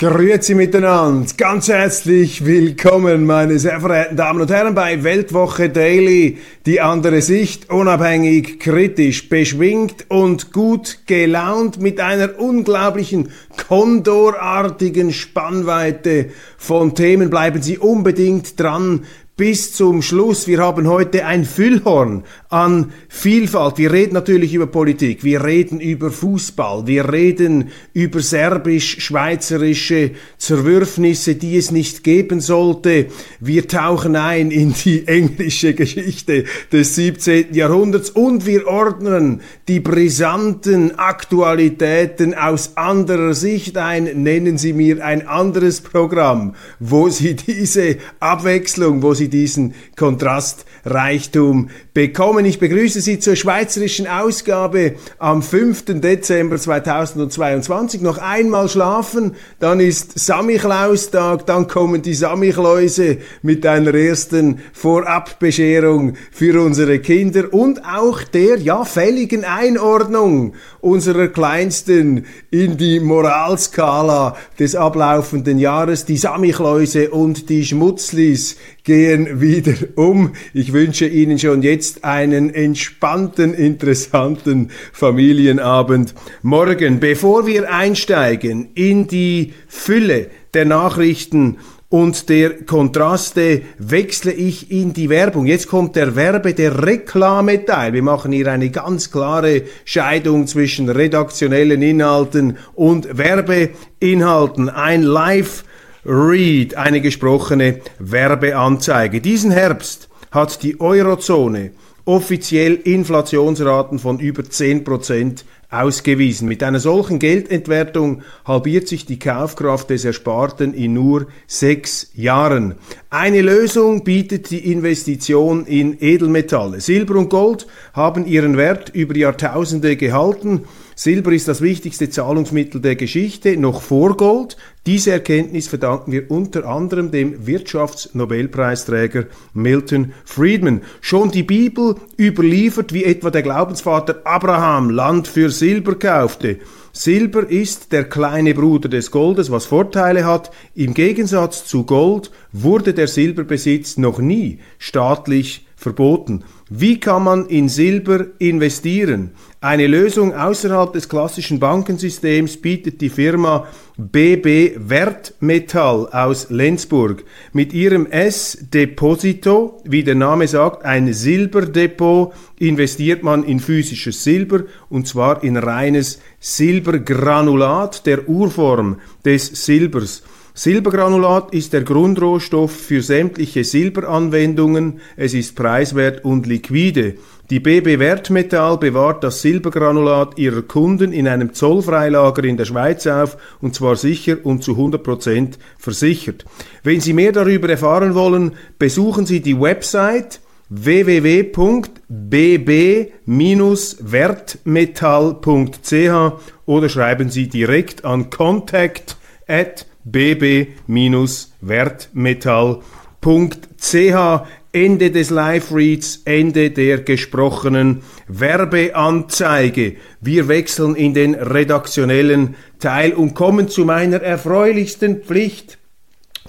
Grüezi miteinander, ganz herzlich willkommen, meine sehr verehrten Damen und Herren, bei Weltwoche Daily, die andere Sicht, unabhängig, kritisch, beschwingt und gut gelaunt mit einer unglaublichen kondorartigen Spannweite von Themen. Bleiben Sie unbedingt dran, bis zum Schluss. Wir haben heute ein Füllhorn an Vielfalt. Wir reden natürlich über Politik, wir reden über Fußball, wir reden über serbisch-schweizerische Zerwürfnisse, die es nicht geben sollte. Wir tauchen ein in die englische Geschichte des 17. Jahrhunderts und wir ordnen die brisanten Aktualitäten aus anderer Sicht ein. Nennen Sie mir ein anderes Programm, wo Sie diese Abwechslung, wo Sie diesen Kontrastreichtum bekommen. Ich begrüße Sie zur schweizerischen Ausgabe am 5. Dezember 2022. Noch einmal schlafen, dann ist Samichlaustag, dann kommen die Samichläuse mit einer ersten Vorabbescherung für unsere Kinder und auch der ja fälligen Einordnung unserer Kleinsten in die Moralskala des ablaufenden Jahres. Die Samichläuse und die Schmutzlis gehen wieder um. Ich wünsche Ihnen schon jetzt einen entspannten, interessanten Familienabend morgen. Bevor wir einsteigen in die Fülle der Nachrichten und der Kontraste wechsle ich in die Werbung. Jetzt kommt der Werbe, der Reklameteil. Wir machen hier eine ganz klare Scheidung zwischen redaktionellen Inhalten und Werbeinhalten. Ein Live Read, eine gesprochene Werbeanzeige. Diesen Herbst hat die Eurozone offiziell Inflationsraten von über 10% ausgewiesen. Mit einer solchen Geldentwertung halbiert sich die Kaufkraft des Ersparten in nur sechs Jahren. Eine Lösung bietet die Investition in Edelmetalle. Silber und Gold haben ihren Wert über Jahrtausende gehalten Silber ist das wichtigste Zahlungsmittel der Geschichte, noch vor Gold. Diese Erkenntnis verdanken wir unter anderem dem Wirtschaftsnobelpreisträger Milton Friedman. Schon die Bibel überliefert, wie etwa der Glaubensvater Abraham Land für Silber kaufte. Silber ist der kleine Bruder des Goldes, was Vorteile hat. Im Gegensatz zu Gold wurde der Silberbesitz noch nie staatlich verboten. Wie kann man in Silber investieren? Eine Lösung außerhalb des klassischen Bankensystems bietet die Firma BB Wertmetall aus Lenzburg. Mit ihrem S-Deposito, wie der Name sagt, ein Silberdepot, investiert man in physisches Silber und zwar in reines Silbergranulat, der Urform des Silbers. Silbergranulat ist der Grundrohstoff für sämtliche Silberanwendungen, es ist preiswert und liquide. Die BB Wertmetall bewahrt das Silbergranulat ihrer Kunden in einem Zollfreilager in der Schweiz auf und zwar sicher und zu 100% versichert. Wenn Sie mehr darüber erfahren wollen, besuchen Sie die Website www.bb-wertmetall.ch oder schreiben Sie direkt an contact at bb-wertmetall.ch. Ende des Live-Reads, Ende der gesprochenen Werbeanzeige. Wir wechseln in den redaktionellen Teil und kommen zu meiner erfreulichsten Pflicht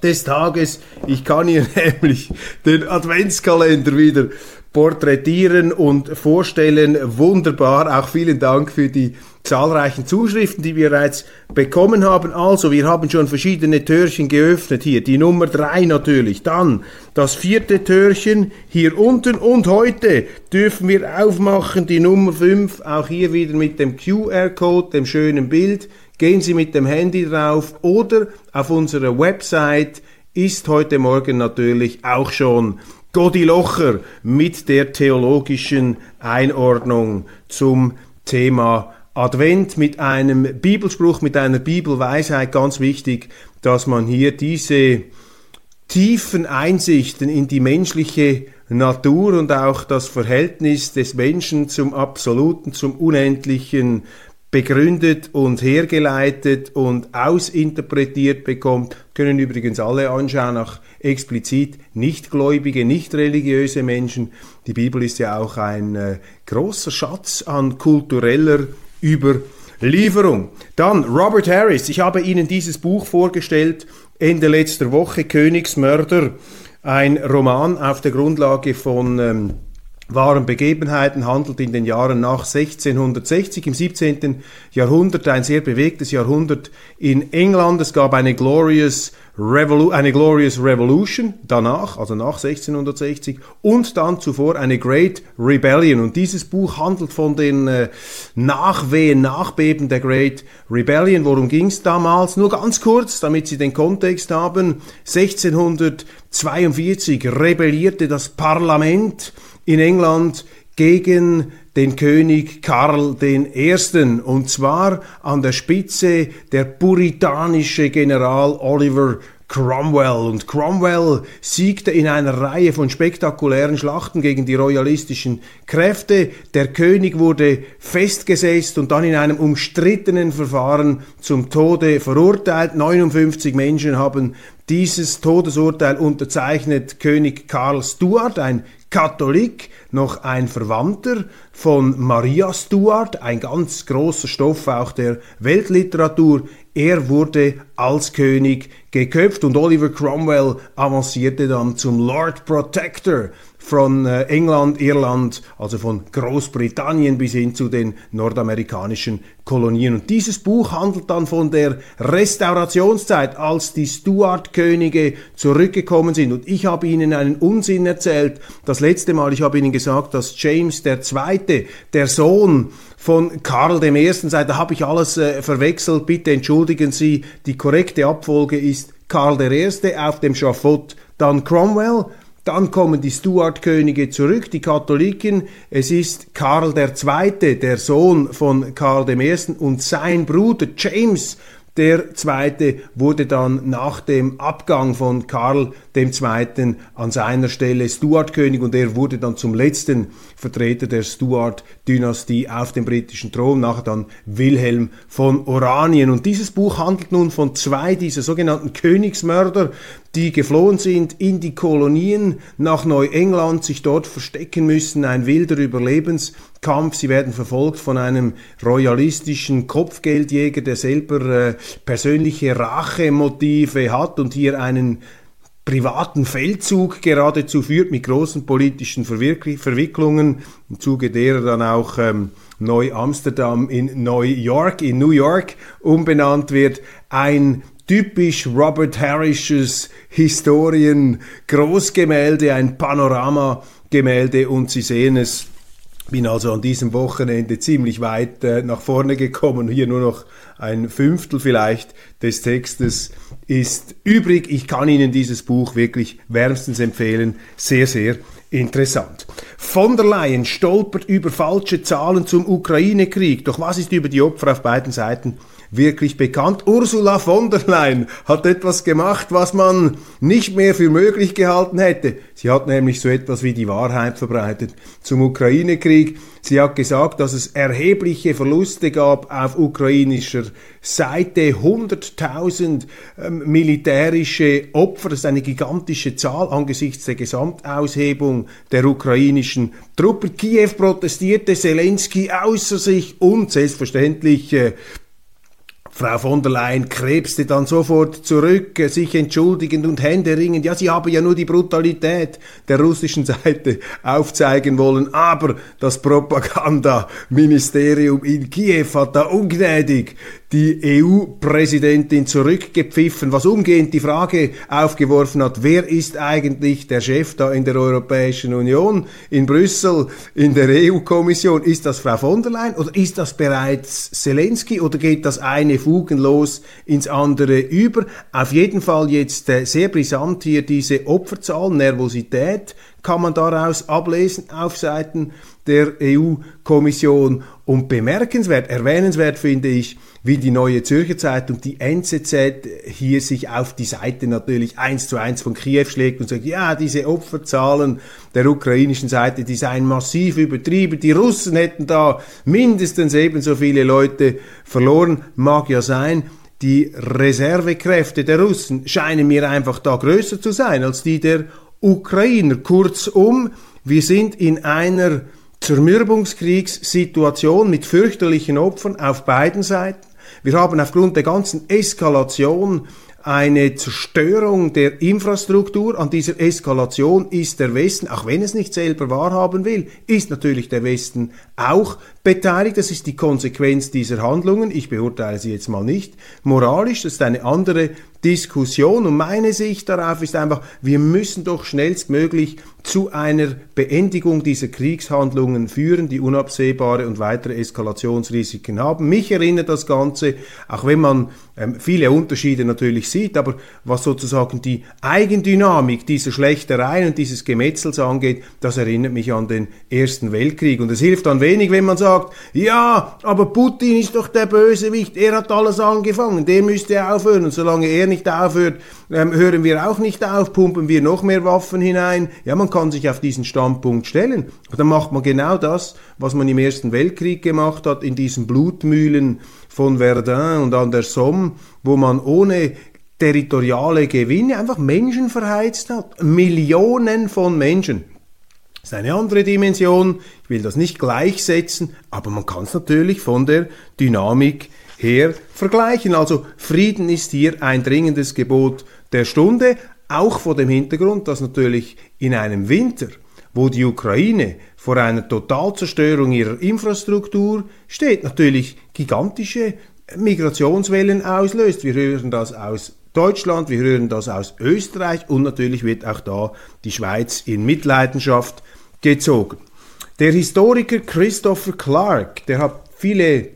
des Tages. Ich kann hier nämlich den Adventskalender wieder porträtieren und vorstellen. Wunderbar. Auch vielen Dank für die zahlreichen Zuschriften, die wir bereits bekommen haben. Also, wir haben schon verschiedene Türchen geöffnet hier. Die Nummer drei natürlich. Dann das vierte Türchen hier unten. Und heute dürfen wir aufmachen die Nummer fünf. Auch hier wieder mit dem QR-Code, dem schönen Bild. Gehen Sie mit dem Handy drauf oder auf unserer Website ist heute Morgen natürlich auch schon Godi Locher mit der theologischen Einordnung zum Thema Advent mit einem Bibelspruch, mit einer Bibelweisheit. Ganz wichtig, dass man hier diese tiefen Einsichten in die menschliche Natur und auch das Verhältnis des Menschen zum Absoluten, zum Unendlichen begründet und hergeleitet und ausinterpretiert bekommt, können übrigens alle anschauen, auch explizit nichtgläubige, nicht religiöse Menschen. Die Bibel ist ja auch ein äh, großer Schatz an kultureller Überlieferung. Dann Robert Harris. Ich habe Ihnen dieses Buch vorgestellt Ende letzter Woche, Königsmörder, ein Roman auf der Grundlage von ähm, wahren Begebenheiten, handelt in den Jahren nach 1660 im 17. Jahrhundert, ein sehr bewegtes Jahrhundert in England. Es gab eine Glorious, Revolu eine Glorious Revolution danach, also nach 1660, und dann zuvor eine Great Rebellion. Und dieses Buch handelt von den äh, Nachwehen, Nachbeben der Great Rebellion. Worum ging es damals? Nur ganz kurz, damit Sie den Kontext haben. 1642 rebellierte das Parlament in England gegen den König Karl I. Und zwar an der Spitze der puritanische General Oliver Cromwell. Und Cromwell siegte in einer Reihe von spektakulären Schlachten gegen die royalistischen Kräfte. Der König wurde festgesetzt und dann in einem umstrittenen Verfahren zum Tode verurteilt. 59 Menschen haben dieses Todesurteil unterzeichnet König Karl Stuart, ein Katholik, noch ein Verwandter von Maria Stuart, ein ganz großer Stoff auch der Weltliteratur. Er wurde als König geköpft und Oliver Cromwell avancierte dann zum Lord Protector von äh, England, Irland, also von Großbritannien bis hin zu den nordamerikanischen Kolonien. Und dieses Buch handelt dann von der Restaurationszeit, als die Stuart-Könige zurückgekommen sind. Und ich habe Ihnen einen Unsinn erzählt. Das letzte Mal, ich habe Ihnen gesagt, dass James II., der Sohn von Karl I. sei, da habe ich alles äh, verwechselt. Bitte entschuldigen Sie, die korrekte Abfolge ist Karl I. auf dem Schafott, dann Cromwell, dann kommen die Stuart-Könige zurück, die Katholiken. Es ist Karl II., der Sohn von Karl I. und sein Bruder James Zweite wurde dann nach dem Abgang von Karl II. an seiner Stelle Stuart-König und er wurde dann zum letzten Vertreter der Stuart-Dynastie auf dem britischen Thron, nachher dann Wilhelm von Oranien. Und dieses Buch handelt nun von zwei dieser sogenannten Königsmörder, die geflohen sind in die Kolonien nach Neuengland, sich dort verstecken müssen, ein wilder Überlebenskampf. Sie werden verfolgt von einem royalistischen Kopfgeldjäger, der selber äh, persönliche Rachemotive hat und hier einen privaten Feldzug geradezu führt mit großen politischen Verwicklungen, im Zuge derer dann auch ähm, Neu-Amsterdam in New York, in New York umbenannt wird. Ein typisch Robert Harrisches Historien-Großgemälde, ein Panoramagemälde und Sie sehen es, bin also an diesem Wochenende ziemlich weit äh, nach vorne gekommen. Hier nur noch ein Fünftel vielleicht des Textes ist übrig. Ich kann Ihnen dieses Buch wirklich wärmstens empfehlen. Sehr, sehr interessant. Von der Leyen stolpert über falsche Zahlen zum Ukraine-Krieg. Doch was ist über die Opfer auf beiden Seiten wirklich bekannt. Ursula von der Leyen hat etwas gemacht, was man nicht mehr für möglich gehalten hätte. Sie hat nämlich so etwas wie die Wahrheit verbreitet zum Ukraine-Krieg. Sie hat gesagt, dass es erhebliche Verluste gab auf ukrainischer Seite. 100.000 ähm, militärische Opfer. Das ist eine gigantische Zahl angesichts der Gesamtaushebung der ukrainischen Truppen. Kiew protestierte, Zelensky außer sich und selbstverständlich äh, Frau von der Leyen krebste dann sofort zurück, sich entschuldigend und händeringend. Ja, sie habe ja nur die Brutalität der russischen Seite aufzeigen wollen, aber das Propagandaministerium in Kiew hat da ungnädig die EU-Präsidentin zurückgepfiffen, was umgehend die Frage aufgeworfen hat, wer ist eigentlich der Chef da in der Europäischen Union, in Brüssel, in der EU-Kommission? Ist das Frau von der Leyen oder ist das bereits Zelensky oder geht das eine fugenlos ins andere über? Auf jeden Fall jetzt äh, sehr brisant hier diese Opferzahl, Nervosität, kann man daraus ablesen auf Seiten der EU-Kommission. Und bemerkenswert, erwähnenswert finde ich, wie die Neue Zürcher Zeitung, die NZZ, hier sich auf die Seite natürlich eins zu eins von Kiew schlägt und sagt, ja, diese Opferzahlen der ukrainischen Seite, die seien massiv übertrieben. Die Russen hätten da mindestens ebenso viele Leute verloren. Mag ja sein. Die Reservekräfte der Russen scheinen mir einfach da größer zu sein als die der Ukrainer. Kurzum, wir sind in einer Zermürbungskriegssituation mit fürchterlichen Opfern auf beiden Seiten. Wir haben aufgrund der ganzen Eskalation eine Zerstörung der Infrastruktur. An dieser Eskalation ist der Westen, auch wenn es nicht selber wahrhaben will, ist natürlich der Westen auch beteiligt. Das ist die Konsequenz dieser Handlungen. Ich beurteile sie jetzt mal nicht moralisch. Das ist eine andere Diskussion. Und meine Sicht darauf ist einfach, wir müssen doch schnellstmöglich zu einer Beendigung dieser Kriegshandlungen führen, die unabsehbare und weitere Eskalationsrisiken haben. Mich erinnert das Ganze, auch wenn man ähm, viele Unterschiede natürlich sieht, aber was sozusagen die Eigendynamik dieser Schlechtereien und dieses Gemetzels angeht, das erinnert mich an den Ersten Weltkrieg. Und es hilft dann wenig, wenn man sagt, ja, aber Putin ist doch der Bösewicht, er hat alles angefangen, der müsste aufhören. Und solange er nicht aufhört, ähm, hören wir auch nicht auf, pumpen wir noch mehr Waffen hinein. Ja, man kann sich auf diesen Standpunkt stellen. Dann macht man genau das, was man im Ersten Weltkrieg gemacht hat, in diesen Blutmühlen von Verdun und an der Somme, wo man ohne territoriale Gewinne einfach Menschen verheizt hat. Millionen von Menschen. Ist eine andere Dimension. Ich will das nicht gleichsetzen, aber man kann es natürlich von der Dynamik her vergleichen. Also Frieden ist hier ein dringendes Gebot der Stunde, auch vor dem Hintergrund, dass natürlich in einem Winter, wo die Ukraine vor einer Totalzerstörung ihrer Infrastruktur steht, natürlich gigantische Migrationswellen auslöst. Wir hören das aus Deutschland, wir hören das aus Österreich und natürlich wird auch da die Schweiz in Mitleidenschaft gezogen. Der Historiker Christopher Clark, der hat viele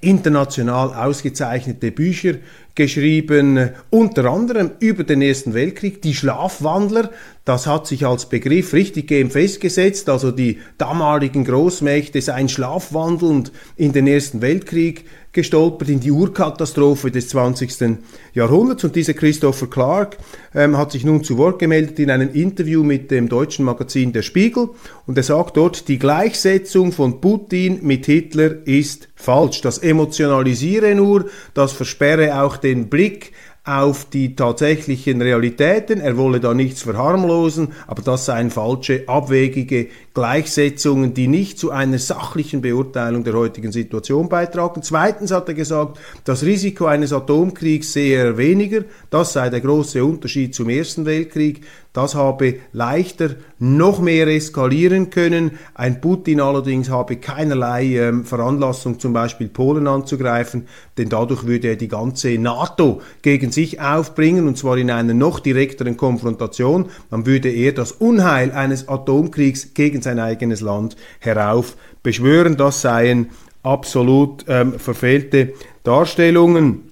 international ausgezeichnete Bücher geschrieben, unter anderem über den Ersten Weltkrieg, die Schlafwandler, das hat sich als Begriff richtig eben festgesetzt, also die damaligen Großmächte seien schlafwandelnd in den Ersten Weltkrieg gestolpert in die Urkatastrophe des 20. Jahrhunderts. Und dieser Christopher Clark ähm, hat sich nun zu Wort gemeldet in einem Interview mit dem deutschen Magazin Der Spiegel. Und er sagt dort, die Gleichsetzung von Putin mit Hitler ist falsch. Das emotionalisiere nur, das versperre auch den Blick auf die tatsächlichen Realitäten. Er wolle da nichts verharmlosen, aber das seien falsche, abwegige Gleichsetzungen, die nicht zu einer sachlichen Beurteilung der heutigen Situation beitragen. Zweitens hat er gesagt, das Risiko eines Atomkriegs sehe er weniger. Das sei der große Unterschied zum Ersten Weltkrieg. Das habe leichter noch mehr eskalieren können. Ein Putin allerdings habe keinerlei ähm, Veranlassung, zum Beispiel Polen anzugreifen, denn dadurch würde er die ganze NATO gegen sich aufbringen, und zwar in einer noch direkteren Konfrontation. Dann würde er das Unheil eines Atomkriegs gegen sein eigenes Land herauf beschwören. Das seien absolut ähm, verfehlte Darstellungen.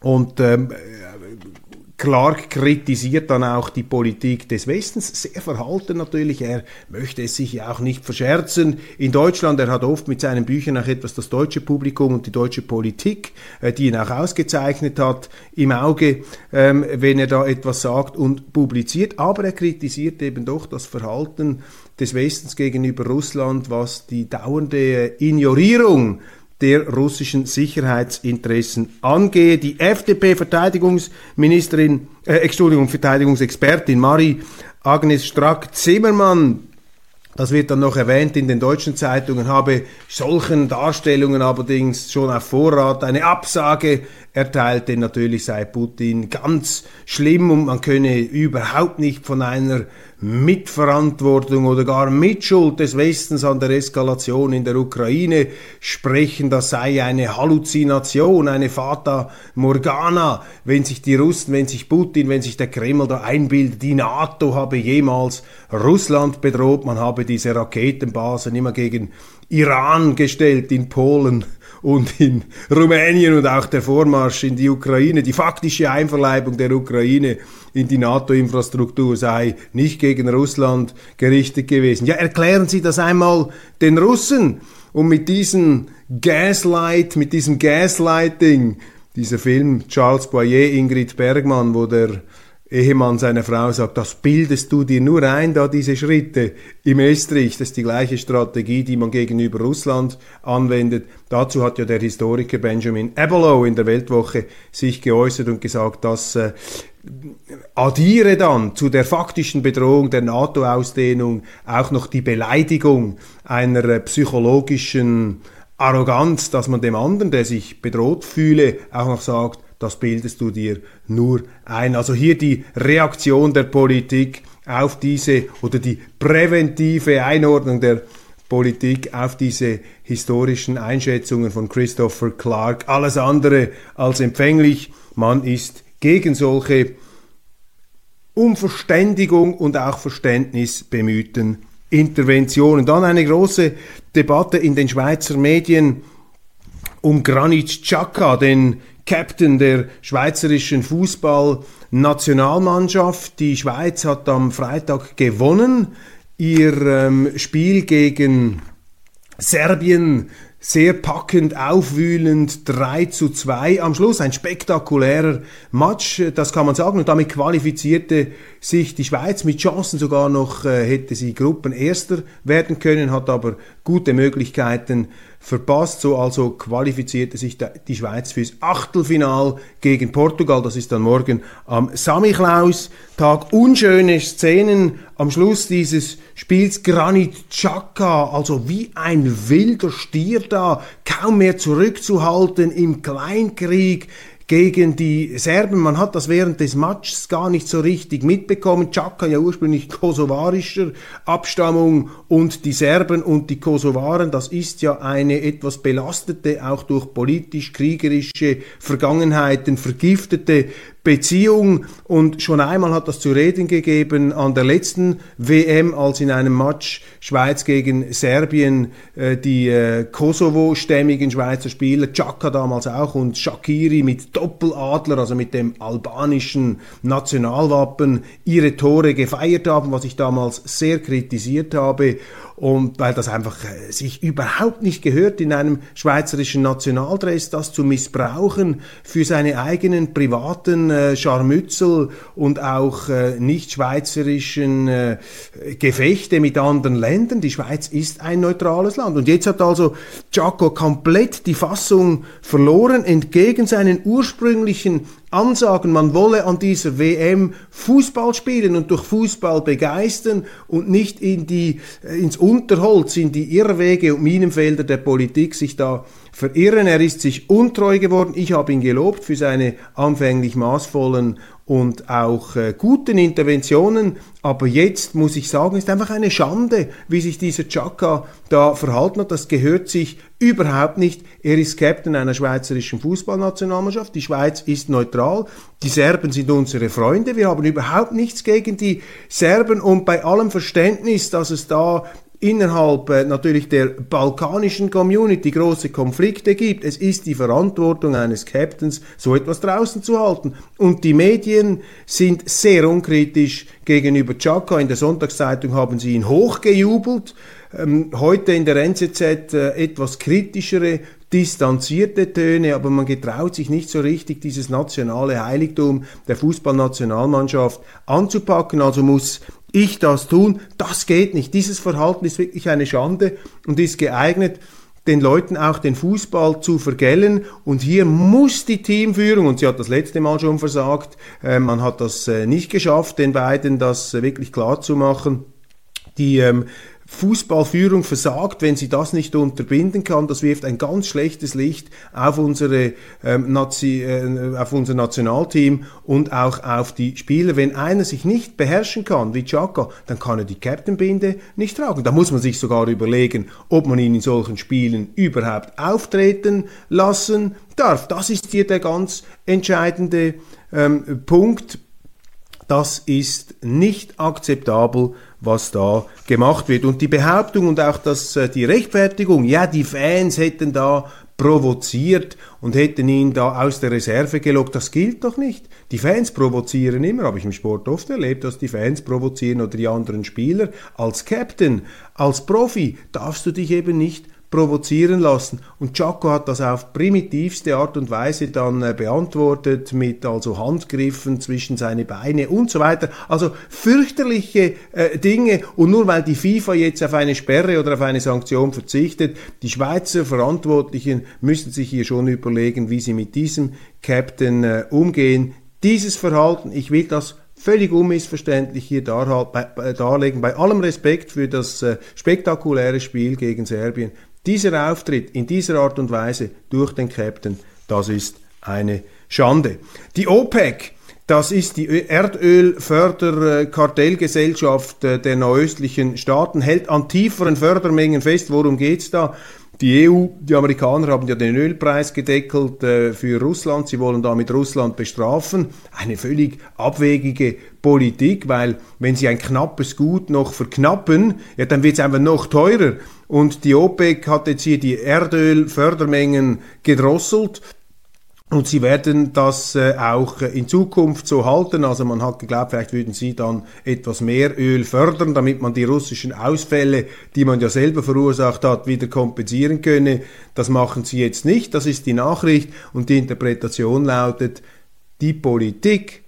Und ähm, Clark kritisiert dann auch die Politik des Westens, sehr verhalten natürlich. Er möchte es sich ja auch nicht verscherzen. In Deutschland, er hat oft mit seinen Büchern auch etwas das deutsche Publikum und die deutsche Politik, äh, die ihn auch ausgezeichnet hat, im Auge, ähm, wenn er da etwas sagt und publiziert. Aber er kritisiert eben doch das Verhalten des Westens gegenüber Russland, was die dauernde Ignorierung der russischen Sicherheitsinteressen angehe. Die FDP-Verteidigungsministerin, äh, Entschuldigung, Verteidigungsexpertin Marie Agnes Strack-Zimmermann das wird dann noch erwähnt in den deutschen Zeitungen, habe solchen Darstellungen allerdings schon auf Vorrat eine Absage erteilt, denn natürlich sei Putin ganz schlimm und man könne überhaupt nicht von einer Mitverantwortung oder gar Mitschuld des Westens an der Eskalation in der Ukraine sprechen. Das sei eine Halluzination, eine Fata Morgana, wenn sich die Russen, wenn sich Putin, wenn sich der Kreml da einbildet, die NATO habe jemals Russland bedroht, man habe diese Raketenbasen immer gegen Iran gestellt in Polen und in Rumänien und auch der Vormarsch in die Ukraine, die faktische Einverleibung der Ukraine in die NATO-Infrastruktur sei nicht gegen Russland gerichtet gewesen. Ja, erklären Sie das einmal den Russen. Und mit diesem Gaslight, mit diesem Gaslighting, dieser Film Charles Boyer, Ingrid Bergmann, wo der Ehemann seiner Frau sagt, das bildest du dir nur ein, da diese Schritte im Estrich, das ist die gleiche Strategie, die man gegenüber Russland anwendet. Dazu hat ja der Historiker Benjamin Abelow in der Weltwoche sich geäußert und gesagt, dass äh, addiere dann zu der faktischen Bedrohung der NATO-Ausdehnung auch noch die Beleidigung einer äh, psychologischen Arroganz, dass man dem anderen, der sich bedroht fühle, auch noch sagt, das bildest du dir nur ein. Also hier die Reaktion der Politik auf diese oder die präventive Einordnung der Politik auf diese historischen Einschätzungen von Christopher Clark. Alles andere als empfänglich. Man ist gegen solche um Verständigung und auch Verständnis bemühten Interventionen. Dann eine große Debatte in den Schweizer Medien um Granit Xhaka, den Captain der schweizerischen Fußballnationalmannschaft. Die Schweiz hat am Freitag gewonnen. Ihr ähm, Spiel gegen Serbien sehr packend, aufwühlend, 3 zu 2 am Schluss, ein spektakulärer Match, das kann man sagen, und damit qualifizierte sich die Schweiz mit Chancen sogar noch, äh, hätte sie Gruppenerster werden können, hat aber gute Möglichkeiten verpasst. So also qualifizierte sich die Schweiz fürs Achtelfinal gegen Portugal. Das ist dann morgen am Samichlaus-Tag. Unschöne Szenen am Schluss dieses Spiels. Granit Xhaka, also wie ein wilder Stier da, kaum mehr zurückzuhalten im Kleinkrieg gegen die Serben. Man hat das während des Matches gar nicht so richtig mitbekommen. Chaka ja ursprünglich kosovarischer Abstammung und die Serben und die Kosovaren, das ist ja eine etwas belastete, auch durch politisch-kriegerische Vergangenheiten vergiftete Beziehung. Und schon einmal hat das zu reden gegeben an der letzten WM, als in einem Match Schweiz gegen Serbien äh, die äh, Kosovo-stämmigen Schweizer Spieler, Chaka damals auch und Shakiri mit Doppeladler, also mit dem albanischen Nationalwappen, ihre Tore gefeiert haben, was ich damals sehr kritisiert habe und weil das einfach äh, sich überhaupt nicht gehört, in einem schweizerischen Nationaldress das zu missbrauchen für seine eigenen privaten äh, Scharmützel und auch äh, nicht schweizerischen Gefechte mit anderen Ländern. Die Schweiz ist ein neutrales Land. Und jetzt hat also Giaco komplett die Fassung verloren, entgegen seinen ursprünglichen Ansagen, man wolle an dieser WM Fußball spielen und durch Fußball begeistern und nicht in die, äh, ins Unterholz, in die Irrwege und Minenfelder der Politik sich da verirren. Er ist sich untreu geworden. Ich habe ihn gelobt für seine anfänglich maßvollen und auch äh, guten Interventionen. Aber jetzt muss ich sagen, ist einfach eine Schande, wie sich dieser Chaka da verhalten hat. Das gehört sich überhaupt nicht. Er ist Captain einer schweizerischen Fußballnationalmannschaft. Die Schweiz ist neutral. Die Serben sind unsere Freunde. Wir haben überhaupt nichts gegen die Serben und bei allem Verständnis, dass es da innerhalb äh, natürlich der balkanischen Community große Konflikte gibt. Es ist die Verantwortung eines Captains, so etwas draußen zu halten. Und die Medien sind sehr unkritisch gegenüber Chaka. In der Sonntagszeitung haben sie ihn hochgejubelt. Ähm, heute in der NZZ äh, etwas kritischere distanzierte Töne, aber man getraut sich nicht so richtig, dieses nationale Heiligtum der Fußballnationalmannschaft anzupacken. Also muss ich das tun. Das geht nicht. Dieses Verhalten ist wirklich eine Schande und ist geeignet, den Leuten auch den Fußball zu vergällen. Und hier muss die Teamführung, und sie hat das letzte Mal schon versagt, äh, man hat das äh, nicht geschafft, den beiden das äh, wirklich klar zu machen. Die ähm, Fußballführung versagt, wenn sie das nicht unterbinden kann. Das wirft ein ganz schlechtes Licht auf, unsere, ähm, Nazi, äh, auf unser Nationalteam und auch auf die Spieler. Wenn einer sich nicht beherrschen kann, wie Chaka, dann kann er die Captainbinde nicht tragen. Da muss man sich sogar überlegen, ob man ihn in solchen Spielen überhaupt auftreten lassen darf. Das ist hier der ganz entscheidende ähm, Punkt. Das ist nicht akzeptabel was da gemacht wird. Und die Behauptung und auch das, äh, die Rechtfertigung, ja, die Fans hätten da provoziert und hätten ihn da aus der Reserve gelockt. Das gilt doch nicht. Die Fans provozieren immer, habe ich im Sport oft erlebt, dass die Fans provozieren oder die anderen Spieler. Als Captain, als Profi darfst du dich eben nicht provozieren lassen. Und Chaco hat das auf primitivste Art und Weise dann äh, beantwortet mit also Handgriffen zwischen seine Beine und so weiter. Also fürchterliche äh, Dinge. Und nur weil die FIFA jetzt auf eine Sperre oder auf eine Sanktion verzichtet, die Schweizer Verantwortlichen müssen sich hier schon überlegen, wie sie mit diesem Captain äh, umgehen. Dieses Verhalten, ich will das völlig unmissverständlich hier darlegen, bei allem Respekt für das äh, spektakuläre Spiel gegen Serbien. Dieser Auftritt in dieser Art und Weise durch den Captain, das ist eine Schande. Die OPEC, das ist die Erdölförderkartellgesellschaft äh, der nahöstlichen Staaten, hält an tieferen Fördermengen fest. Worum geht's da? Die EU, die Amerikaner haben ja den Ölpreis gedeckelt äh, für Russland. Sie wollen damit Russland bestrafen. Eine völlig abwegige Politik, weil wenn sie ein knappes Gut noch verknappen, ja, dann wird es einfach noch teurer. Und die OPEC hat jetzt hier die Erdölfördermengen gedrosselt. Und sie werden das äh, auch in Zukunft so halten. Also man hat geglaubt, vielleicht würden sie dann etwas mehr Öl fördern, damit man die russischen Ausfälle, die man ja selber verursacht hat, wieder kompensieren könne. Das machen sie jetzt nicht. Das ist die Nachricht. Und die Interpretation lautet, die Politik,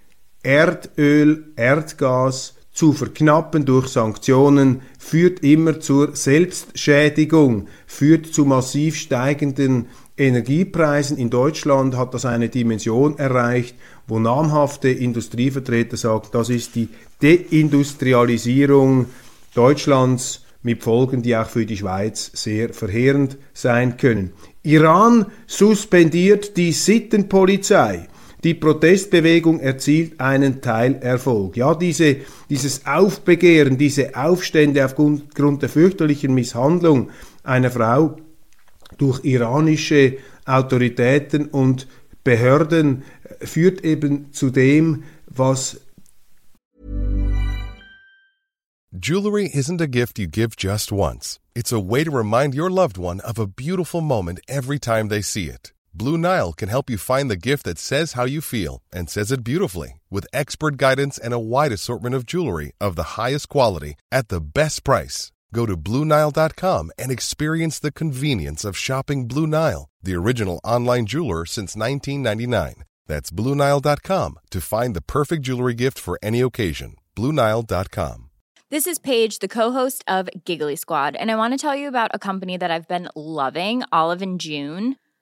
Erdöl, Erdgas, zu verknappen durch Sanktionen führt immer zur Selbstschädigung, führt zu massiv steigenden Energiepreisen. In Deutschland hat das eine Dimension erreicht, wo namhafte Industrievertreter sagen, das ist die Deindustrialisierung Deutschlands mit Folgen, die auch für die Schweiz sehr verheerend sein können. Iran suspendiert die Sittenpolizei. Die Protestbewegung erzielt einen Teilerfolg. Ja, diese, dieses Aufbegehren, diese Aufstände aufgrund der fürchterlichen Misshandlung einer Frau durch iranische Autoritäten und Behörden führt eben zu dem, was Jewelry isn't a gift you give just once. It's a way to remind your loved one of a beautiful moment every time they see it. Blue Nile can help you find the gift that says how you feel and says it beautifully with expert guidance and a wide assortment of jewelry of the highest quality at the best price. Go to BlueNile.com and experience the convenience of shopping Blue Nile, the original online jeweler since 1999. That's BlueNile.com to find the perfect jewelry gift for any occasion. BlueNile.com. This is Paige, the co-host of Giggly Squad, and I want to tell you about a company that I've been loving, Olive and June.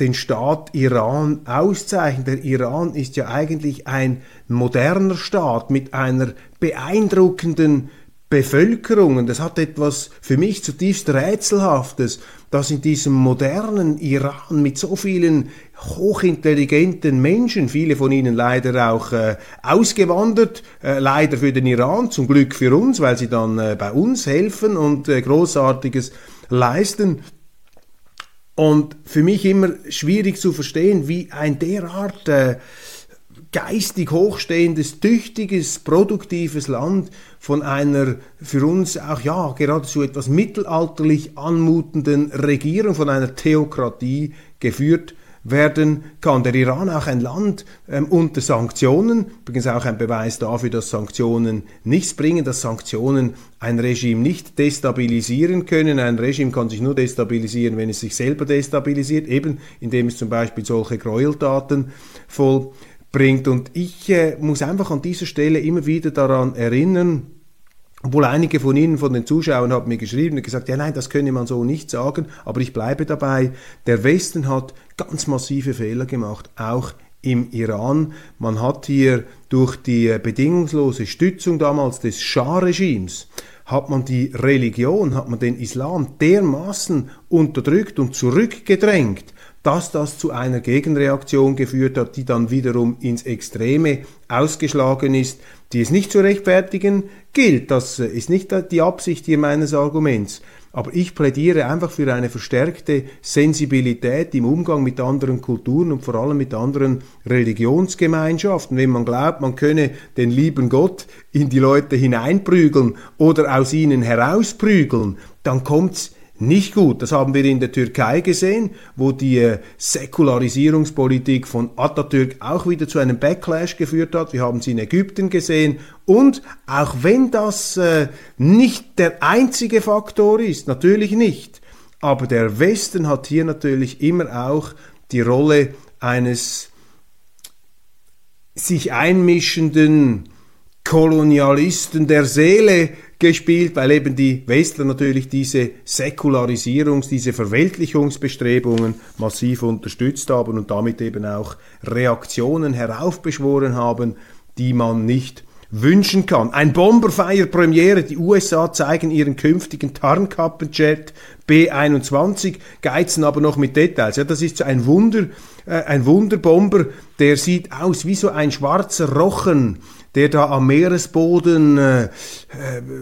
Den Staat Iran auszeichnet. Der Iran ist ja eigentlich ein moderner Staat mit einer beeindruckenden Bevölkerung. Und das hat etwas für mich zutiefst Rätselhaftes, dass in diesem modernen Iran mit so vielen hochintelligenten Menschen, viele von ihnen leider auch äh, ausgewandert, äh, leider für den Iran, zum Glück für uns, weil sie dann äh, bei uns helfen und äh, großartiges leisten. Und für mich immer schwierig zu verstehen, wie ein derart äh, geistig hochstehendes, tüchtiges, produktives Land von einer für uns auch ja geradezu etwas mittelalterlich anmutenden Regierung, von einer Theokratie geführt werden kann. Der Iran auch ein Land ähm, unter Sanktionen, übrigens auch ein Beweis dafür, dass Sanktionen nichts bringen, dass Sanktionen ein Regime nicht destabilisieren können. Ein Regime kann sich nur destabilisieren, wenn es sich selber destabilisiert, eben indem es zum Beispiel solche Gräueltaten voll bringt. Und ich äh, muss einfach an dieser Stelle immer wieder daran erinnern, obwohl einige von Ihnen, von den Zuschauern, haben mir geschrieben und gesagt, ja nein, das könne man so nicht sagen, aber ich bleibe dabei. Der Westen hat ganz massive Fehler gemacht, auch im Iran. Man hat hier durch die bedingungslose Stützung damals des Schah-Regimes hat man die Religion, hat man den Islam dermaßen unterdrückt und zurückgedrängt, dass das zu einer Gegenreaktion geführt hat, die dann wiederum ins Extreme ausgeschlagen ist, die es nicht zu rechtfertigen gilt. Das ist nicht die Absicht hier meines Arguments. Aber ich plädiere einfach für eine verstärkte Sensibilität im Umgang mit anderen Kulturen und vor allem mit anderen Religionsgemeinschaften. Wenn man glaubt, man könne den lieben Gott in die Leute hineinprügeln oder aus ihnen herausprügeln, dann kommt's nicht gut. Das haben wir in der Türkei gesehen, wo die äh, Säkularisierungspolitik von Atatürk auch wieder zu einem Backlash geführt hat. Wir haben es in Ägypten gesehen. Und auch wenn das äh, nicht der einzige Faktor ist, natürlich nicht, aber der Westen hat hier natürlich immer auch die Rolle eines sich einmischenden Kolonialisten der Seele gespielt, weil eben die Westler natürlich diese Säkularisierungs-, diese Verweltlichungsbestrebungen massiv unterstützt haben und damit eben auch Reaktionen heraufbeschworen haben, die man nicht wünschen kann. Ein Bomber feiert Premiere. Die USA zeigen ihren künftigen Tarnkappenjet B-21, geizen aber noch mit Details. Ja, das ist so ein Wunder, äh, ein Wunderbomber, der sieht aus wie so ein schwarzer Rochen der da am Meeresboden äh, äh,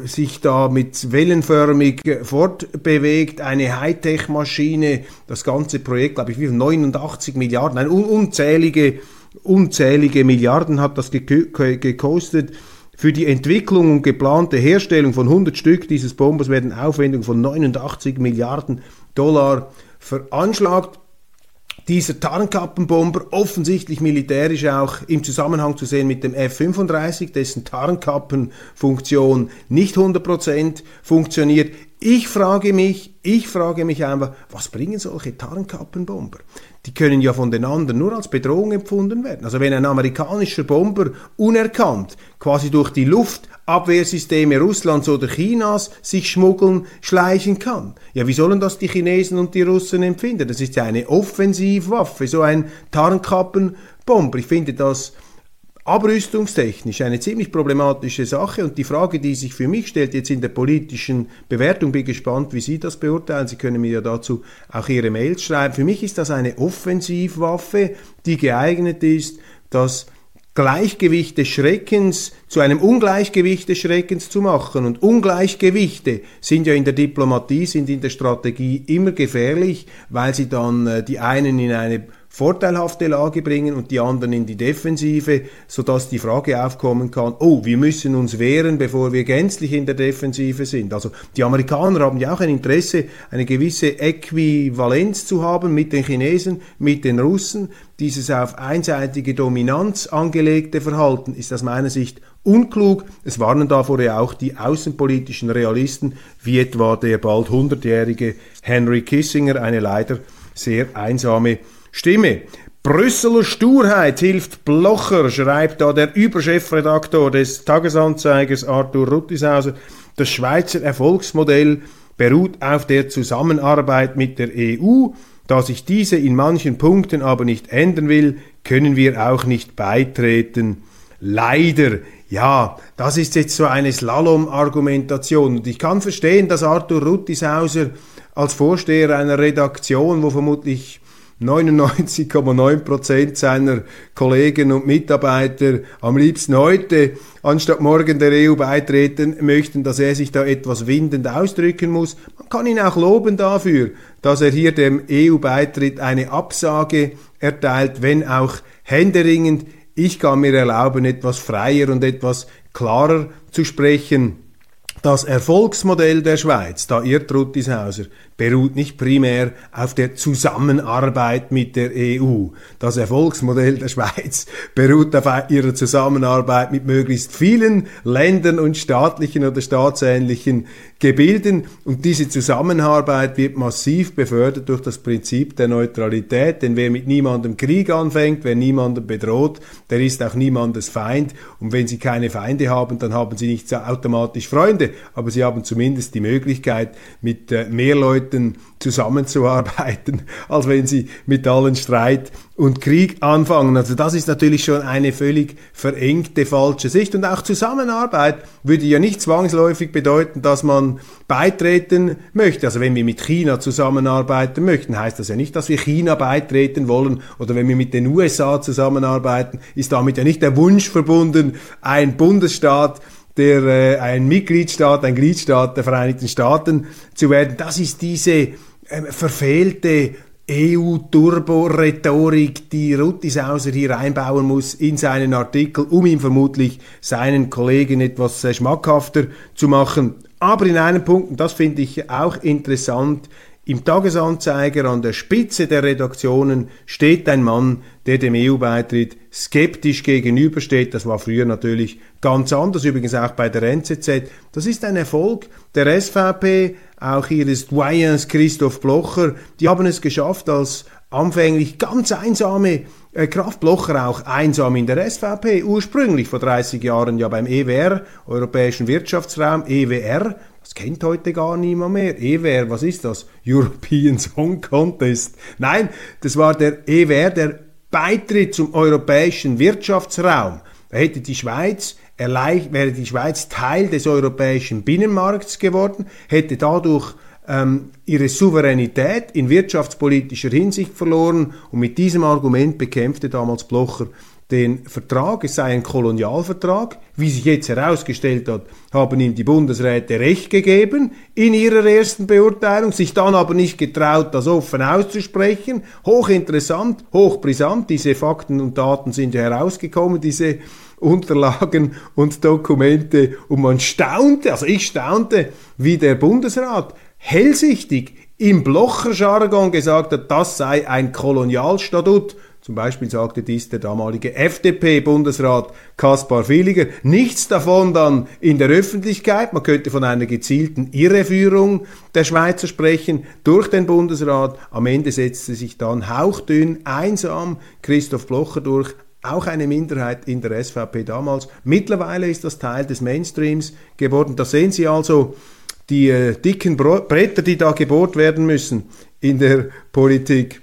sich da mit wellenförmig fortbewegt, eine Hightech-Maschine, das ganze Projekt, glaube ich, wie 89 Milliarden, nein, un unzählige, unzählige Milliarden hat das gekostet. Für die Entwicklung und geplante Herstellung von 100 Stück dieses Bombers werden Aufwendungen von 89 Milliarden Dollar veranschlagt dieser Tarnkappenbomber offensichtlich militärisch auch im Zusammenhang zu sehen mit dem F-35, dessen Tarnkappenfunktion nicht 100% funktioniert. Ich frage mich, ich frage mich einfach, was bringen solche Tarnkappenbomber? Die können ja von den anderen nur als Bedrohung empfunden werden. Also wenn ein amerikanischer Bomber unerkannt quasi durch die Luftabwehrsysteme Russlands oder Chinas sich schmuggeln, schleichen kann, ja, wie sollen das die Chinesen und die Russen empfinden? Das ist ja eine Offensivwaffe, so ein Tarnkappenbomber. Ich finde das abrüstungstechnisch eine ziemlich problematische Sache und die Frage, die sich für mich stellt jetzt in der politischen Bewertung, bin gespannt, wie Sie das beurteilen. Sie können mir ja dazu auch Ihre Mails schreiben. Für mich ist das eine Offensivwaffe, die geeignet ist, das Gleichgewicht des Schreckens zu einem Ungleichgewicht des Schreckens zu machen. Und Ungleichgewichte sind ja in der Diplomatie, sind in der Strategie immer gefährlich, weil sie dann äh, die einen in eine vorteilhafte Lage bringen und die anderen in die Defensive, sodass die Frage aufkommen kann, oh, wir müssen uns wehren, bevor wir gänzlich in der Defensive sind. Also die Amerikaner haben ja auch ein Interesse, eine gewisse Äquivalenz zu haben mit den Chinesen, mit den Russen. Dieses auf einseitige Dominanz angelegte Verhalten ist aus meiner Sicht unklug. Es warnen davor ja auch die außenpolitischen Realisten, wie etwa der bald 100-jährige Henry Kissinger, eine leider sehr einsame Stimme. Brüsseler Sturheit hilft Blocher, schreibt da der Überchefredaktor des Tagesanzeigers Arthur Ruttishauser. Das Schweizer Erfolgsmodell beruht auf der Zusammenarbeit mit der EU. Da sich diese in manchen Punkten aber nicht ändern will, können wir auch nicht beitreten. Leider. Ja, das ist jetzt so eine Slalom-Argumentation. Und ich kann verstehen, dass Arthur Ruttishauser als Vorsteher einer Redaktion, wo vermutlich 99,9% seiner Kollegen und Mitarbeiter am liebsten heute anstatt morgen der EU beitreten möchten, dass er sich da etwas windend ausdrücken muss. Man kann ihn auch loben dafür, dass er hier dem EU-Beitritt eine Absage erteilt, wenn auch händeringend. Ich kann mir erlauben, etwas freier und etwas klarer zu sprechen. Das Erfolgsmodell der Schweiz, da irrt Ruttishauser, beruht nicht primär auf der Zusammenarbeit mit der EU. Das Erfolgsmodell der Schweiz beruht auf ihrer Zusammenarbeit mit möglichst vielen Ländern und staatlichen oder staatsähnlichen Gebilden. Und diese Zusammenarbeit wird massiv befördert durch das Prinzip der Neutralität, denn wer mit niemandem Krieg anfängt, wer niemanden bedroht, der ist auch niemandes Feind. Und wenn sie keine Feinde haben, dann haben sie nicht automatisch Freunde, aber sie haben zumindest die Möglichkeit, mit äh, mehr Leuten zusammenzuarbeiten, als wenn sie mit allen Streit und Krieg anfangen. Also das ist natürlich schon eine völlig verengte falsche Sicht. Und auch Zusammenarbeit würde ja nicht zwangsläufig bedeuten, dass man beitreten möchte. Also wenn wir mit China zusammenarbeiten möchten, heißt das ja nicht, dass wir China beitreten wollen. Oder wenn wir mit den USA zusammenarbeiten, ist damit ja nicht der Wunsch verbunden, ein Bundesstaat der äh, ein Mitgliedstaat, ein Gliedstaat der Vereinigten Staaten zu werden. Das ist diese äh, verfehlte EU-Turbo-Rhetorik, die Ruttisauser hier einbauen muss in seinen Artikel, um ihm vermutlich seinen Kollegen etwas äh, schmackhafter zu machen. Aber in einem Punkt, und das finde ich auch interessant, im Tagesanzeiger an der Spitze der Redaktionen steht ein Mann, der dem EU-Beitritt skeptisch gegenübersteht. Das war früher natürlich ganz anders, übrigens auch bei der NZZ. Das ist ein Erfolg der SVP, auch ihres Doyens Christoph Blocher. Die haben es geschafft, als anfänglich ganz einsame äh, Kraft Blocher auch einsam in der SVP, ursprünglich vor 30 Jahren ja beim EWR, Europäischen Wirtschaftsraum, EWR, das kennt heute gar niemand mehr. EWR, was ist das? European Song Contest. Nein, das war der EWR, der Beitritt zum Europäischen Wirtschaftsraum. Da hätte die Schweiz wäre die Schweiz Teil des europäischen Binnenmarkts geworden, hätte dadurch ähm, ihre Souveränität in wirtschaftspolitischer Hinsicht verloren und mit diesem Argument bekämpfte damals Blocher den Vertrag, es sei ein Kolonialvertrag. Wie sich jetzt herausgestellt hat, haben ihm die Bundesräte Recht gegeben in ihrer ersten Beurteilung, sich dann aber nicht getraut, das offen auszusprechen. Hochinteressant, hochbrisant, diese Fakten und Daten sind ja herausgekommen, diese Unterlagen und Dokumente und man staunte, also ich staunte, wie der Bundesrat hellsichtig im Blocher-Jargon gesagt hat, das sei ein Kolonialstatut zum Beispiel sagte dies der damalige FDP-Bundesrat Kaspar Villiger. Nichts davon dann in der Öffentlichkeit. Man könnte von einer gezielten Irreführung der Schweizer sprechen durch den Bundesrat. Am Ende setzte sich dann hauchdünn, einsam Christoph Blocher durch, auch eine Minderheit in der SVP damals. Mittlerweile ist das Teil des Mainstreams geworden. Da sehen Sie also die äh, dicken Bretter, die da gebohrt werden müssen in der Politik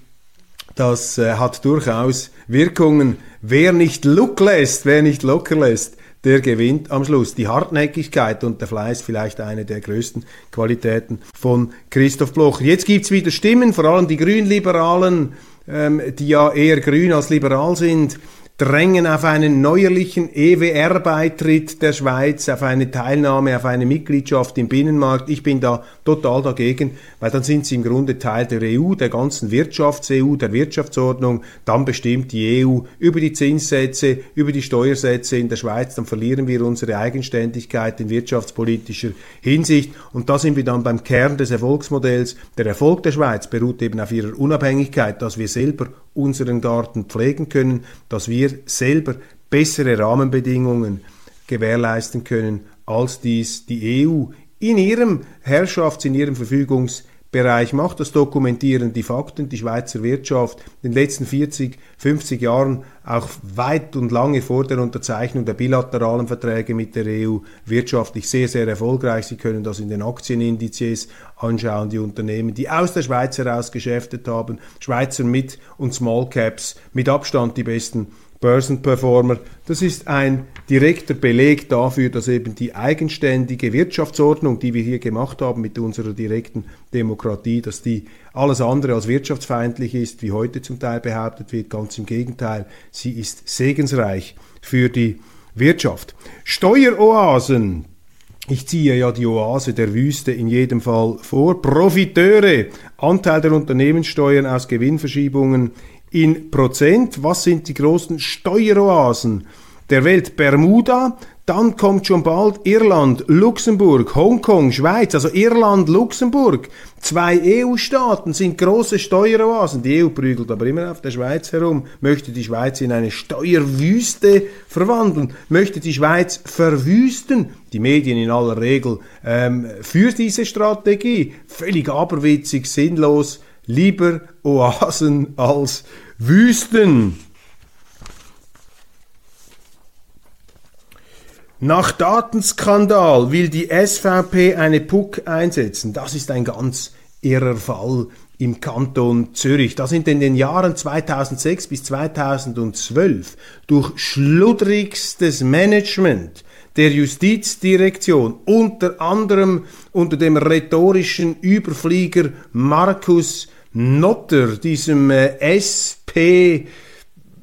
das äh, hat durchaus Wirkungen. Wer nicht Look lässt, wer nicht locker lässt, der gewinnt am Schluss. Die Hartnäckigkeit und der Fleiß vielleicht eine der größten Qualitäten von Christoph Bloch. Jetzt gibt's wieder Stimmen, vor allem die Grünliberalen, ähm, die ja eher grün als liberal sind, drängen auf einen neuerlichen EWR-Beitritt der Schweiz, auf eine Teilnahme, auf eine Mitgliedschaft im Binnenmarkt. Ich bin da total dagegen, weil dann sind sie im Grunde Teil der EU, der ganzen Wirtschafts-EU, der Wirtschaftsordnung. Dann bestimmt die EU über die Zinssätze, über die Steuersätze in der Schweiz. Dann verlieren wir unsere Eigenständigkeit in wirtschaftspolitischer Hinsicht. Und da sind wir dann beim Kern des Erfolgsmodells. Der Erfolg der Schweiz beruht eben auf ihrer Unabhängigkeit, dass wir selber unseren Garten pflegen können, dass wir selber bessere Rahmenbedingungen gewährleisten können, als dies die EU in ihrem Herrschafts-, in ihrem Verfügungs- Bereich macht. Das dokumentieren die Fakten. Die Schweizer Wirtschaft in den letzten 40, 50 Jahren, auch weit und lange vor der Unterzeichnung der bilateralen Verträge mit der EU, wirtschaftlich sehr, sehr erfolgreich. Sie können das in den Aktienindizes anschauen, die Unternehmen, die aus der Schweiz heraus geschäftet haben, Schweizer Mid- und Small Caps, mit Abstand die besten Börsenperformer. Das ist ein direkter Beleg dafür, dass eben die eigenständige Wirtschaftsordnung, die wir hier gemacht haben mit unserer direkten Demokratie, dass die alles andere als wirtschaftsfeindlich ist, wie heute zum Teil behauptet wird. Ganz im Gegenteil, sie ist segensreich für die Wirtschaft. Steueroasen. Ich ziehe ja die Oase der Wüste in jedem Fall vor. Profiteure, Anteil der Unternehmenssteuern aus Gewinnverschiebungen in Prozent. Was sind die großen Steueroasen der Welt? Bermuda, Dann kommt schon bald Irland, Luxemburg, Hongkong, Schweiz, also Irland, Luxemburg. Zwei EU-Staaten sind große Steueroasen. Die EU prügelt aber immer auf der Schweiz herum, möchte die Schweiz in eine Steuerwüste verwandeln, möchte die Schweiz verwüsten. Die Medien in aller Regel ähm, für diese Strategie. Völlig aberwitzig, sinnlos. Lieber Oasen als Wüsten. Nach Datenskandal will die SVP eine PUC einsetzen. Das ist ein ganz irrer Fall im Kanton Zürich. Da sind in den Jahren 2006 bis 2012 durch schludrigstes Management der Justizdirektion, unter anderem unter dem rhetorischen Überflieger Markus Notter, diesem äh, SP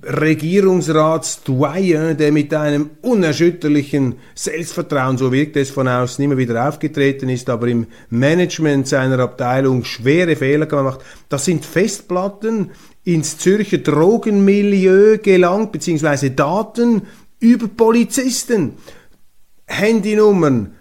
Regierungsratsdoyen, der mit einem unerschütterlichen Selbstvertrauen, so wirkt es von außen, immer wieder aufgetreten ist, aber im Management seiner Abteilung schwere Fehler gemacht. Das sind Festplatten ins Zürcher Drogenmilieu gelangt, beziehungsweise Daten über Polizisten, Handynummern,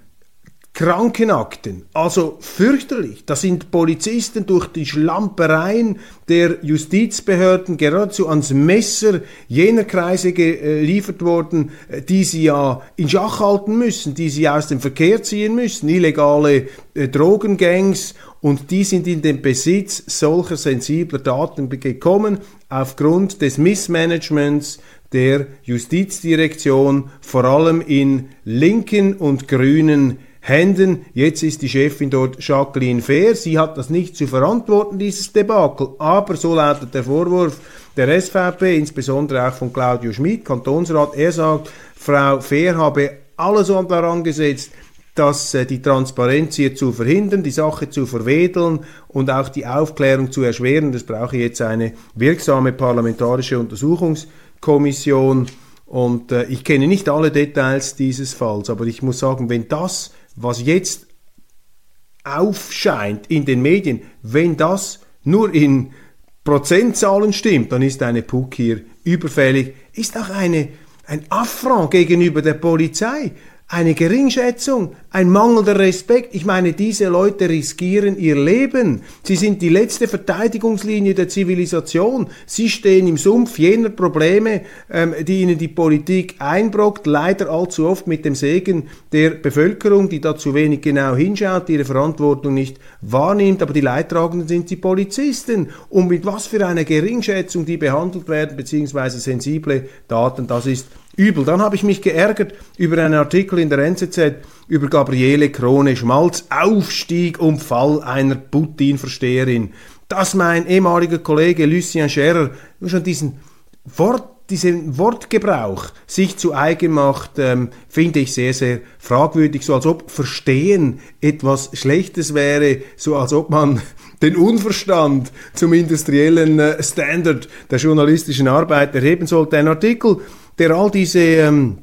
Krankenakten, also fürchterlich. Da sind Polizisten durch die Schlampereien der Justizbehörden geradezu ans Messer jener Kreise geliefert worden, äh, die sie ja in Schach halten müssen, die sie aus dem Verkehr ziehen müssen, illegale äh, Drogengangs. Und die sind in den Besitz solcher sensibler Daten gekommen aufgrund des Missmanagements der Justizdirektion, vor allem in linken und grünen Händen. Jetzt ist die Chefin dort Jacqueline Fair. Sie hat das nicht zu verantworten, dieses Debakel. Aber so lautet der Vorwurf der SVP, insbesondere auch von Claudio Schmidt, Kantonsrat. Er sagt, Frau Fair habe alles daran gesetzt, dass äh, die Transparenz hier zu verhindern, die Sache zu verwedeln und auch die Aufklärung zu erschweren. Das brauche jetzt eine wirksame parlamentarische Untersuchungskommission. Und äh, ich kenne nicht alle Details dieses Falls, aber ich muss sagen, wenn das was jetzt aufscheint in den Medien, wenn das nur in Prozentzahlen stimmt, dann ist eine PUC hier überfällig, ist auch eine, ein Affront gegenüber der Polizei eine Geringschätzung, ein mangelnder Respekt. Ich meine, diese Leute riskieren ihr Leben. Sie sind die letzte Verteidigungslinie der Zivilisation. Sie stehen im Sumpf jener Probleme, ähm, die ihnen die Politik einbrockt, leider allzu oft mit dem Segen der Bevölkerung, die da zu wenig genau hinschaut, ihre Verantwortung nicht wahrnimmt. Aber die Leidtragenden sind die Polizisten. Und mit was für einer Geringschätzung die behandelt werden, beziehungsweise sensible Daten, das ist übel. Dann habe ich mich geärgert über einen Artikel in der NZZ über Gabriele Krone-Schmalz, Aufstieg und Fall einer Putin-Versteherin. Dass mein ehemaliger Kollege Lucien Scherer schon diesen Wort diesen Wortgebrauch sich zu eigen macht, ähm, finde ich sehr, sehr fragwürdig. So als ob Verstehen etwas Schlechtes wäre, so als ob man den Unverstand zum industriellen äh, Standard der journalistischen Arbeit erheben sollte. Ein Artikel der all diese ähm,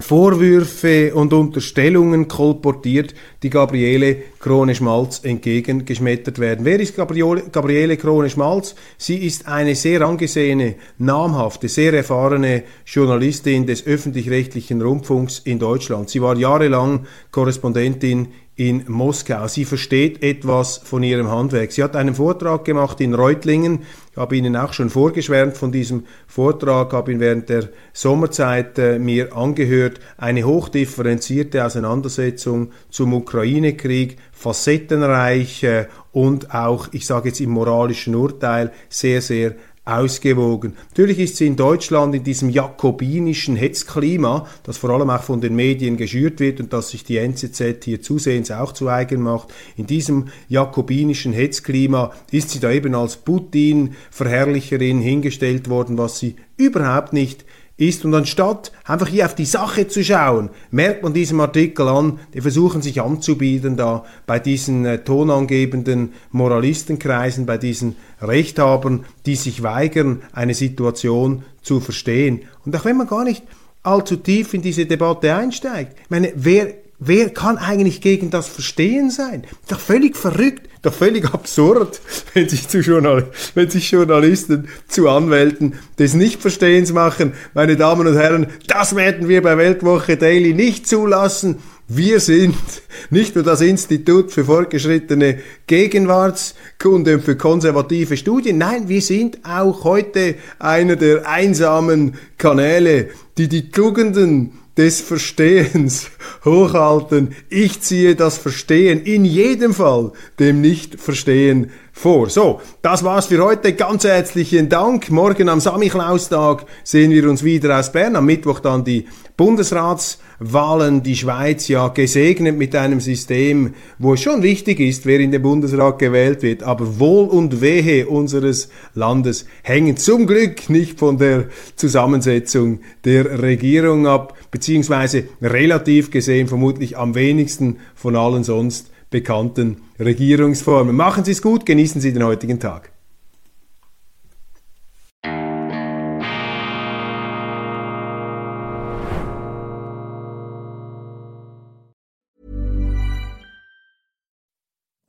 Vorwürfe und Unterstellungen kolportiert, die Gabriele Krone-Schmalz entgegengeschmettert werden. Wer ist Gabriele, Gabriele Krone-Schmalz? Sie ist eine sehr angesehene, namhafte, sehr erfahrene Journalistin des öffentlich-rechtlichen Rundfunks in Deutschland. Sie war jahrelang Korrespondentin in Moskau. Sie versteht etwas von ihrem Handwerk. Sie hat einen Vortrag gemacht in Reutlingen. Ich habe Ihnen auch schon vorgeschwärmt von diesem Vortrag, habe ihn während der Sommerzeit äh, mir angehört. Eine hochdifferenzierte Auseinandersetzung zum Ukraine-Krieg, facettenreich äh, und auch, ich sage jetzt im moralischen Urteil, sehr, sehr ausgewogen. Natürlich ist sie in Deutschland in diesem jakobinischen Hetzklima, das vor allem auch von den Medien geschürt wird und das sich die NZZ hier zusehends auch zu eigen macht, in diesem jakobinischen Hetzklima ist sie da eben als Putin-Verherrlicherin hingestellt worden, was sie überhaupt nicht ist. Und anstatt einfach hier auf die Sache zu schauen, merkt man diesem Artikel an, die versuchen sich anzubieten da bei diesen äh, tonangebenden Moralistenkreisen, bei diesen Rechthabern, die sich weigern, eine Situation zu verstehen. Und auch wenn man gar nicht allzu tief in diese Debatte einsteigt, ich meine, wer Wer kann eigentlich gegen das Verstehen sein? Ist doch völlig verrückt. Doch völlig absurd, wenn sich, zu Journal wenn sich Journalisten zu Anwälten des Nichtverstehens machen. Meine Damen und Herren, das werden wir bei Weltwoche Daily nicht zulassen. Wir sind nicht nur das Institut für fortgeschrittene Gegenwartskunde und für konservative Studien, nein, wir sind auch heute einer der einsamen Kanäle, die die Tugenden des Verstehens hochhalten. Ich ziehe das Verstehen in jedem Fall dem Nicht-Verstehen vor. So, das war's für heute. Ganz herzlichen Dank. Morgen am Samichlaustag sehen wir uns wieder aus Bern. Am Mittwoch dann die Bundesratswahlen. Die Schweiz ja gesegnet mit einem System, wo es schon wichtig ist, wer in den Bundesrat gewählt wird. Aber Wohl und Wehe unseres Landes hängen zum Glück nicht von der Zusammensetzung der Regierung ab, beziehungsweise relativ gesehen vermutlich am wenigsten von allen sonst bekannten Regierungsformen. Machen Sie es gut, genießen Sie den heutigen Tag.